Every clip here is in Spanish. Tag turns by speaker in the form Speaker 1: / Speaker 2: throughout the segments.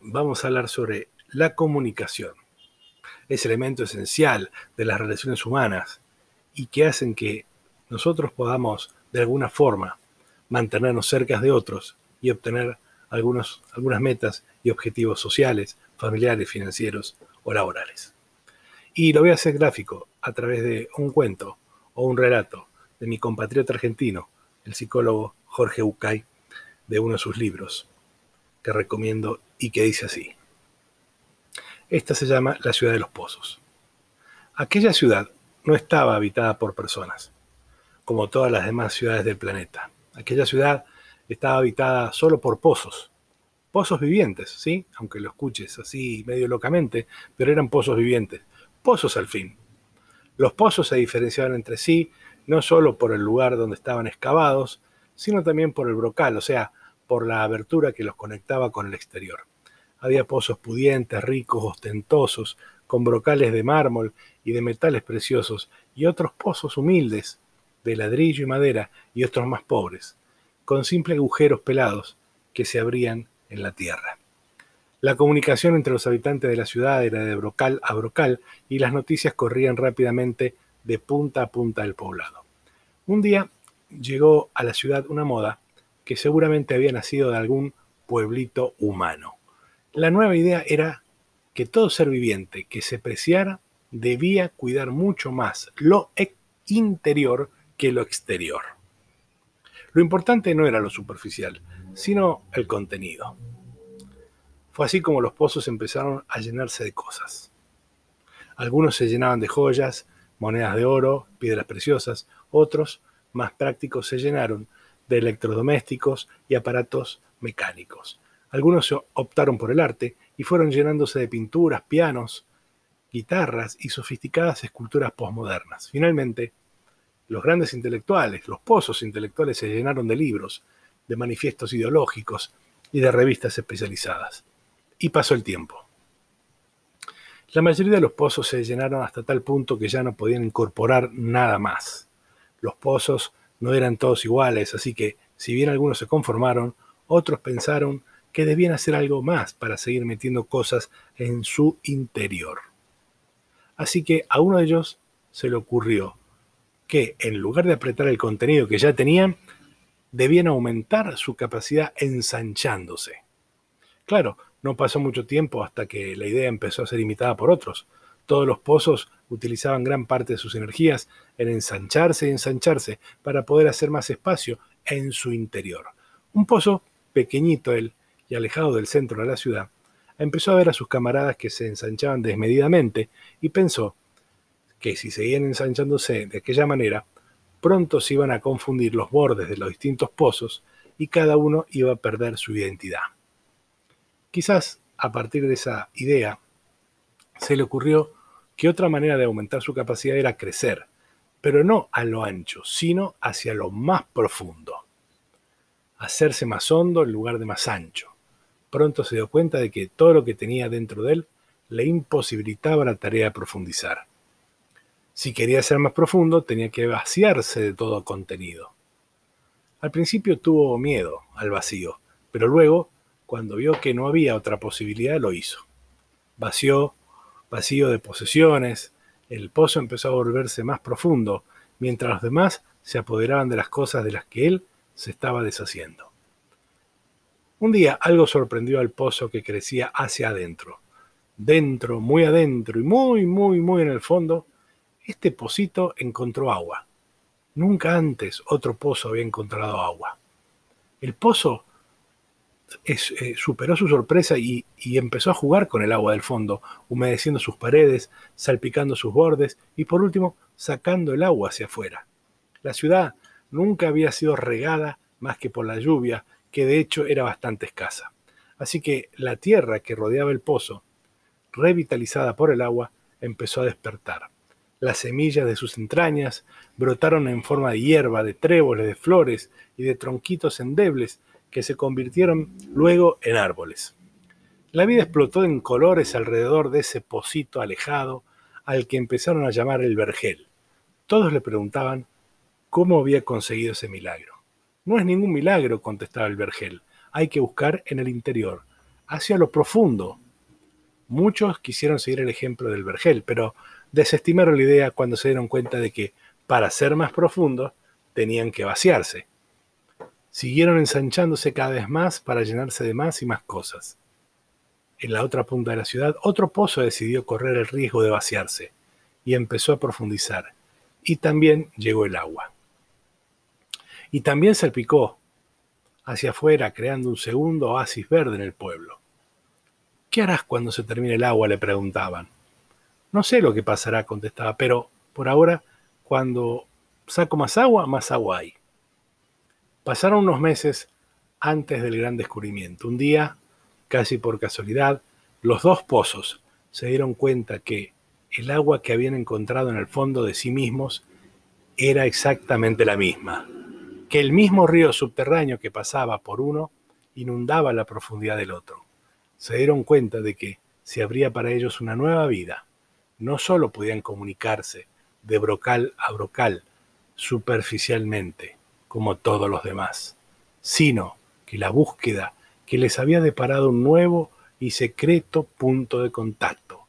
Speaker 1: vamos a hablar sobre la comunicación. Ese elemento esencial de las relaciones humanas y que hacen que nosotros podamos de alguna forma mantenernos cerca de otros y obtener algunas metas y objetivos sociales, familiares, financieros o laborales. Y lo voy a hacer gráfico a través de un cuento o un relato de mi compatriota argentino, el psicólogo Jorge Ucay, de uno de sus libros, que recomiendo y que dice así. Esta se llama la ciudad de los pozos. Aquella ciudad no estaba habitada por personas, como todas las demás ciudades del planeta. Aquella ciudad estaba habitada solo por pozos, pozos vivientes, ¿sí? Aunque lo escuches así medio locamente, pero eran pozos vivientes, pozos al fin. Los pozos se diferenciaban entre sí no solo por el lugar donde estaban excavados, sino también por el brocal, o sea, por la abertura que los conectaba con el exterior. Había pozos pudientes, ricos, ostentosos, con brocales de mármol y de metales preciosos, y otros pozos humildes, de ladrillo y madera, y otros más pobres, con simples agujeros pelados que se abrían en la tierra. La comunicación entre los habitantes de la ciudad era de brocal a brocal y las noticias corrían rápidamente de punta a punta del poblado. Un día llegó a la ciudad una moda que seguramente había nacido de algún pueblito humano. La nueva idea era que todo ser viviente que se preciara debía cuidar mucho más lo interior que lo exterior. Lo importante no era lo superficial, sino el contenido. Fue así como los pozos empezaron a llenarse de cosas. Algunos se llenaban de joyas, monedas de oro, piedras preciosas, otros, más prácticos, se llenaron de electrodomésticos y aparatos mecánicos. Algunos optaron por el arte y fueron llenándose de pinturas, pianos, guitarras y sofisticadas esculturas posmodernas. Finalmente, los grandes intelectuales, los pozos intelectuales se llenaron de libros, de manifiestos ideológicos y de revistas especializadas. Y pasó el tiempo. La mayoría de los pozos se llenaron hasta tal punto que ya no podían incorporar nada más. Los pozos no eran todos iguales, así que, si bien algunos se conformaron, otros pensaron que debían hacer algo más para seguir metiendo cosas en su interior. Así que a uno de ellos se le ocurrió que, en lugar de apretar el contenido que ya tenían, debían aumentar su capacidad ensanchándose. Claro, no pasó mucho tiempo hasta que la idea empezó a ser imitada por otros. Todos los pozos utilizaban gran parte de sus energías en ensancharse y ensancharse para poder hacer más espacio en su interior. Un pozo pequeñito él y alejado del centro de la ciudad, empezó a ver a sus camaradas que se ensanchaban desmedidamente y pensó que si seguían ensanchándose de aquella manera, pronto se iban a confundir los bordes de los distintos pozos y cada uno iba a perder su identidad. Quizás a partir de esa idea se le ocurrió que otra manera de aumentar su capacidad era crecer, pero no a lo ancho, sino hacia lo más profundo. Hacerse más hondo en lugar de más ancho. Pronto se dio cuenta de que todo lo que tenía dentro de él le imposibilitaba la tarea de profundizar. Si quería ser más profundo, tenía que vaciarse de todo contenido. Al principio tuvo miedo al vacío, pero luego, cuando vio que no había otra posibilidad, lo hizo. Vació vacío de posesiones, el pozo empezó a volverse más profundo, mientras los demás se apoderaban de las cosas de las que él se estaba deshaciendo. Un día algo sorprendió al pozo que crecía hacia adentro. Dentro, muy adentro y muy, muy, muy en el fondo, este pocito encontró agua. Nunca antes otro pozo había encontrado agua. El pozo eh, superó su sorpresa y, empezó a jugar con el agua del fondo, humedeciendo sus paredes, salpicando sus bordes y por último sacando el agua hacia afuera. La ciudad nunca había sido regada más que por la lluvia, que de hecho era bastante escasa. Así que la tierra que rodeaba el pozo, revitalizada por el agua, empezó a despertar. Las semillas de sus entrañas brotaron en forma de hierba, de tréboles, de flores y de tronquitos endebles que se convirtieron luego en árboles. La vida explotó en colores alrededor de ese pocito alejado al que empezaron a llamar el vergel. Todos le preguntaban cómo había conseguido ese milagro. No es ningún milagro, contestaba el vergel. Hay que buscar en el interior. hacia lo profundo. Muchos quisieron seguir el ejemplo del vergel, pero desestimaron la idea cuando se dieron cuenta de que para ser más profundos tenían que vaciarse. Siguieron ensanchándose cada vez más para llenarse de más y más cosas. En la otra punta de la ciudad, otro pozo decidió correr el riesgo de vaciarse y empezó a profundizar. Y también llegó el agua. Y también salpicó hacia afuera, creando un segundo oasis verde en el pueblo. ¿Qué harás cuando se termine el agua? le preguntaban. No sé lo que pasará, contestaba, pero por ahora, cuando saco más agua, más agua hay. Pasaron unos meses antes del gran descubrimiento. Un día, casi por casualidad, los dos pozos se dieron cuenta que el agua que habían encontrado en el fondo de sí mismos era exactamente la misma, que el mismo río subterráneo que pasaba por uno inundaba la profundidad del otro. Se dieron cuenta de que se abría para ellos una nueva vida. No solo podían comunicarse de brocal a brocal superficialmente, como todos los demás, sino que la búsqueda que les había deparado un nuevo y secreto punto de contacto.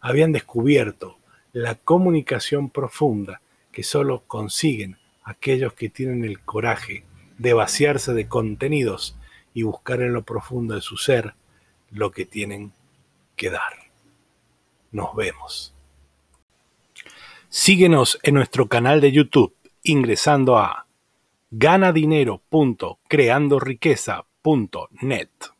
Speaker 1: Habían descubierto la comunicación profunda que solo consiguen aquellos que tienen el coraje de vaciarse de contenidos y buscar en lo profundo de su ser lo que tienen que dar. Nos vemos. Síguenos en nuestro canal de YouTube ingresando a ganadinero.creandoriqueza.net.